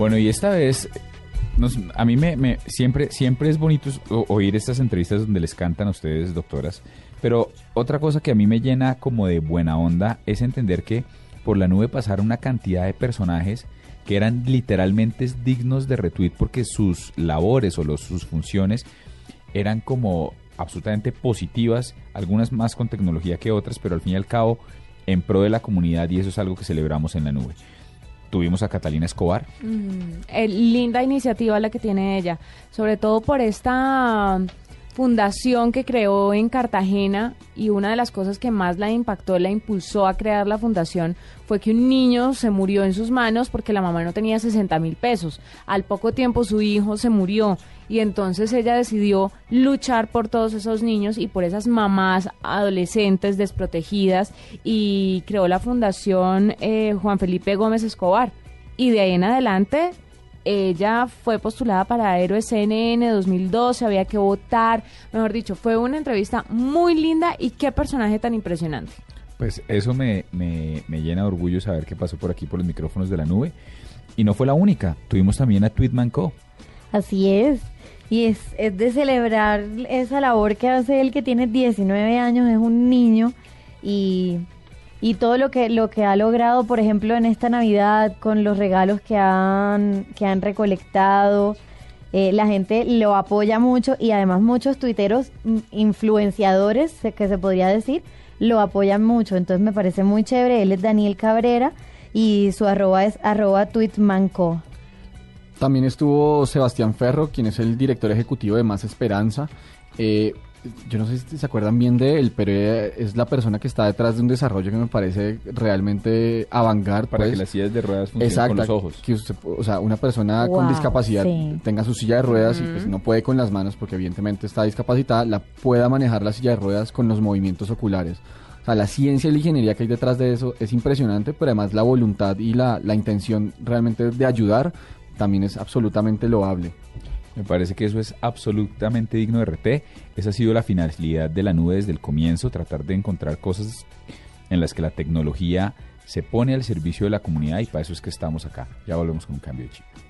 Bueno, y esta vez a mí me, siempre, siempre es bonito oír estas entrevistas donde les cantan a ustedes, doctoras, pero otra cosa que a mí me llena como de buena onda es entender que por la nube pasaron una cantidad de personajes que eran literalmente dignos de retweet porque sus labores o los, sus funciones eran como absolutamente positivas, algunas más con tecnología que otras, pero al fin y al cabo en pro de la comunidad y eso es algo que celebramos en la nube. Tuvimos a Catalina Escobar. Mm, eh, linda iniciativa la que tiene ella, sobre todo por esta fundación que creó en Cartagena y una de las cosas que más la impactó, la impulsó a crear la fundación fue que un niño se murió en sus manos porque la mamá no tenía 60 mil pesos. Al poco tiempo su hijo se murió y entonces ella decidió luchar por todos esos niños y por esas mamás adolescentes desprotegidas y creó la fundación eh, Juan Felipe Gómez Escobar. Y de ahí en adelante ella fue postulada para Héroes CNN 2012, había que votar, mejor dicho, fue una entrevista muy linda y qué personaje tan impresionante. Pues eso me, me, llena de orgullo saber qué pasó por aquí por los micrófonos de la nube. Y no fue la única, tuvimos también a Tweetman Co. Así es. Y es, es de celebrar esa labor que hace él que tiene 19 años, es un niño y y todo lo que lo que ha logrado, por ejemplo, en esta Navidad con los regalos que han que han recolectado, eh, la gente lo apoya mucho y además muchos tuiteros mm, influenciadores, que se podría decir, lo apoyan mucho. Entonces me parece muy chévere. Él es Daniel Cabrera y su arroba es arroba tweetmanco. También estuvo Sebastián Ferro, quien es el director ejecutivo de Más Esperanza. Eh, yo no sé si se acuerdan bien de él, pero es la persona que está detrás de un desarrollo que me parece realmente avangar. Para que pues. las sillas de ruedas funcionen con los ojos. Que o sea, una persona con discapacidad tenga su silla de ruedas y pues no puede con las manos porque evidentemente está discapacitada, la pueda manejar la silla de ruedas con los movimientos oculares. O sea, la ciencia y la ingeniería que hay detrás de eso es impresionante, pero además la voluntad y la, la intención realmente de ayudar también es absolutamente loable. Me parece que eso es absolutamente digno de RT. Esa ha sido la finalidad de la nube desde el comienzo, tratar de encontrar cosas en las que la tecnología se pone al servicio de la comunidad y para eso es que estamos acá. Ya volvemos con un cambio de chip.